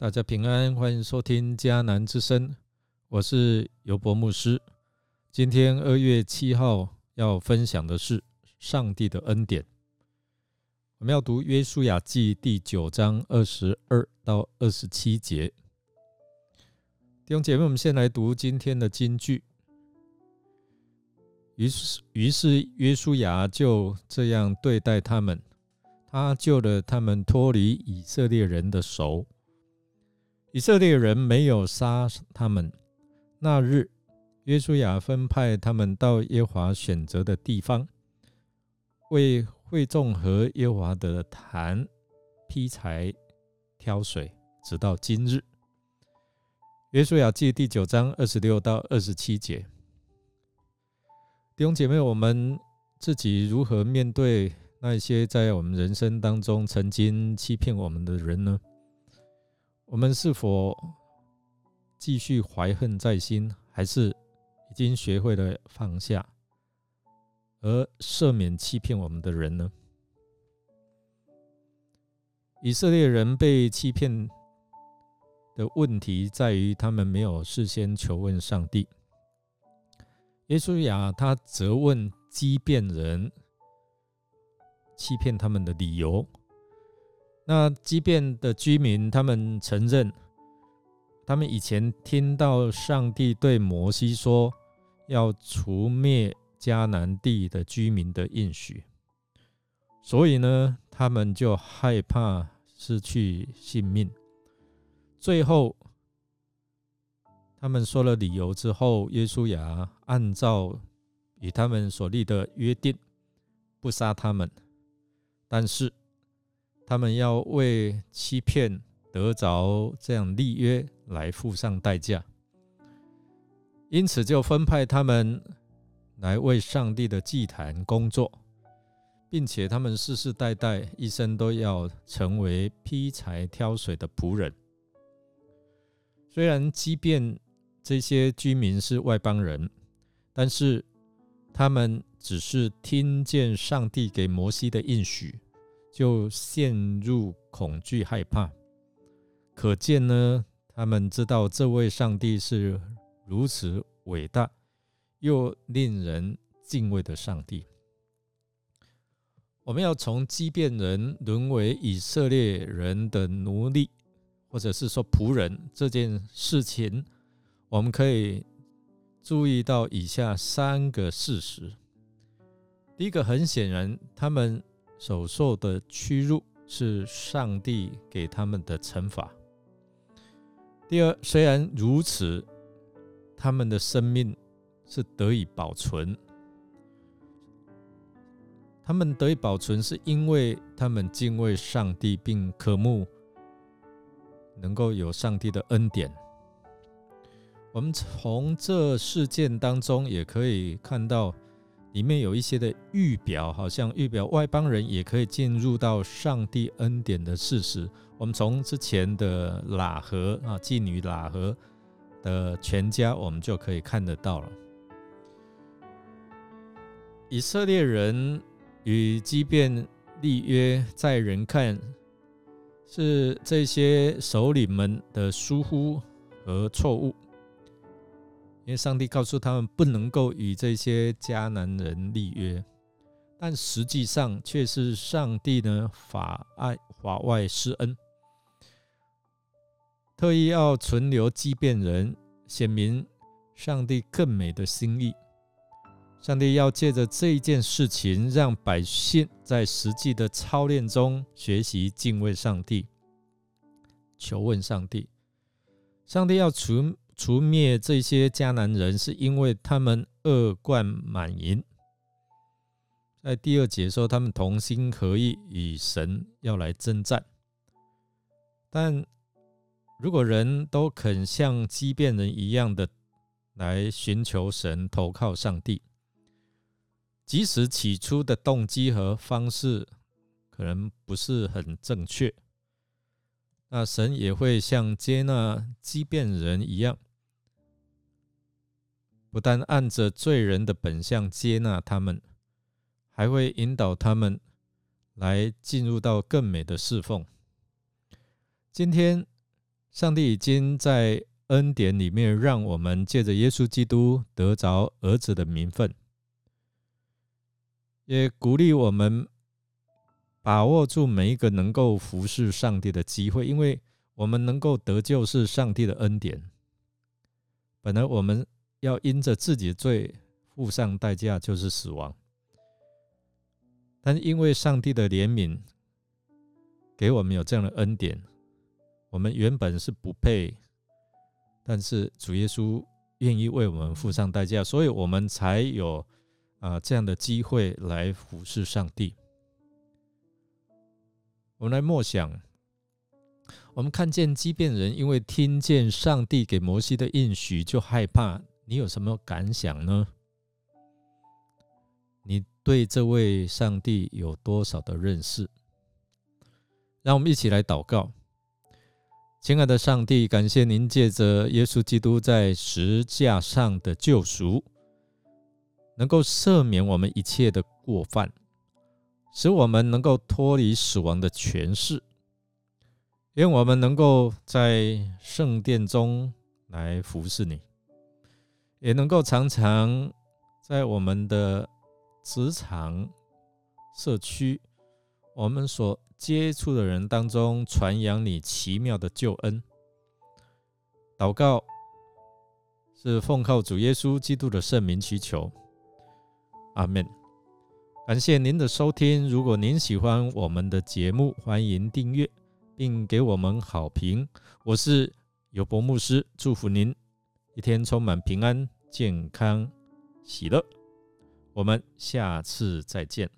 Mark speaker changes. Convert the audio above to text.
Speaker 1: 大家平安，欢迎收听迦南之声，我是尤伯牧师。今天二月七号要分享的是上帝的恩典。我们要读约书亚记第九章二十二到二十七节。弟兄姐妹，我们先来读今天的金句。于是，于是约书亚就这样对待他们，他救了他们脱离以色列人的手。以色列人没有杀他们。那日，约书亚分派他们到耶华选择的地方，为会众和耶华的坛劈柴、挑水，直到今日。约书亚记第九章二十六到二十七节。弟兄姐妹，我们自己如何面对那些在我们人生当中曾经欺骗我们的人呢？我们是否继续怀恨在心，还是已经学会了放下，而赦免欺骗我们的人呢？以色列人被欺骗的问题在于，他们没有事先求问上帝。耶稣亚他责问畸变人欺骗他们的理由。那即便的居民，他们承认，他们以前听到上帝对摩西说要除灭迦南地的居民的应许，所以呢，他们就害怕失去性命。最后，他们说了理由之后，耶稣亚按照与他们所立的约定，不杀他们，但是。他们要为欺骗得着这样立约来付上代价，因此就分派他们来为上帝的祭坛工作，并且他们世世代代一生都要成为劈柴挑水的仆人。虽然即便这些居民是外邦人，但是他们只是听见上帝给摩西的应许。就陷入恐惧害怕，可见呢，他们知道这位上帝是如此伟大又令人敬畏的上帝。我们要从畸变人沦为以色列人的奴隶，或者是说仆人这件事情，我们可以注意到以下三个事实。第一个，很显然，他们。所受的屈辱是上帝给他们的惩罚。第二，虽然如此，他们的生命是得以保存。他们得以保存，是因为他们敬畏上帝，并渴慕能够有上帝的恩典。我们从这事件当中也可以看到。里面有一些的预表，好像预表外邦人也可以进入到上帝恩典的事实。我们从之前的喇合啊，妓女喇合的全家，我们就可以看得到了。以色列人与即便立约，在人看是这些首领们的疏忽和错误。因为上帝告诉他们不能够与这些迦南人立约，但实际上却是上帝呢法爱法外施恩，特意要存留畸变人，显明上帝更美的心意。上帝要借着这一件事情，让百姓在实际的操练中学习敬畏上帝，求问上帝。上帝要存。除灭这些迦南人，是因为他们恶贯满盈。在第二节说，他们同心合意与神要来征战。但如果人都肯像畸变人一样的来寻求神、投靠上帝，即使起初的动机和方式可能不是很正确，那神也会像接纳畸变人一样。不但按着罪人的本相接纳他们，还会引导他们来进入到更美的侍奉。今天上帝已经在恩典里面，让我们借着耶稣基督得着儿子的名分，也鼓励我们把握住每一个能够服侍上帝的机会，因为我们能够得救是上帝的恩典。本来我们要因着自己的罪付上代价，就是死亡，但因为上帝的怜悯，给我们有这样的恩典。我们原本是不配，但是主耶稣愿意为我们付上代价，所以我们才有啊这样的机会来服侍上帝。我们来默想，我们看见畸变人因为听见上帝给摩西的应许就害怕，你有什么感想呢？你对这位上帝有多少的认识？让我们一起来祷告。亲爱的上帝，感谢您借着耶稣基督在石架上的救赎，能够赦免我们一切的过犯，使我们能够脱离死亡的权势，愿我们能够在圣殿中来服侍你，也能够常常在我们的职场、社区，我们所。接触的人当中传扬你奇妙的救恩，祷告是奉靠主耶稣基督的圣名祈求，阿门。感谢您的收听，如果您喜欢我们的节目，欢迎订阅并给我们好评。我是尤博牧师，祝福您一天充满平安、健康、喜乐。我们下次再见。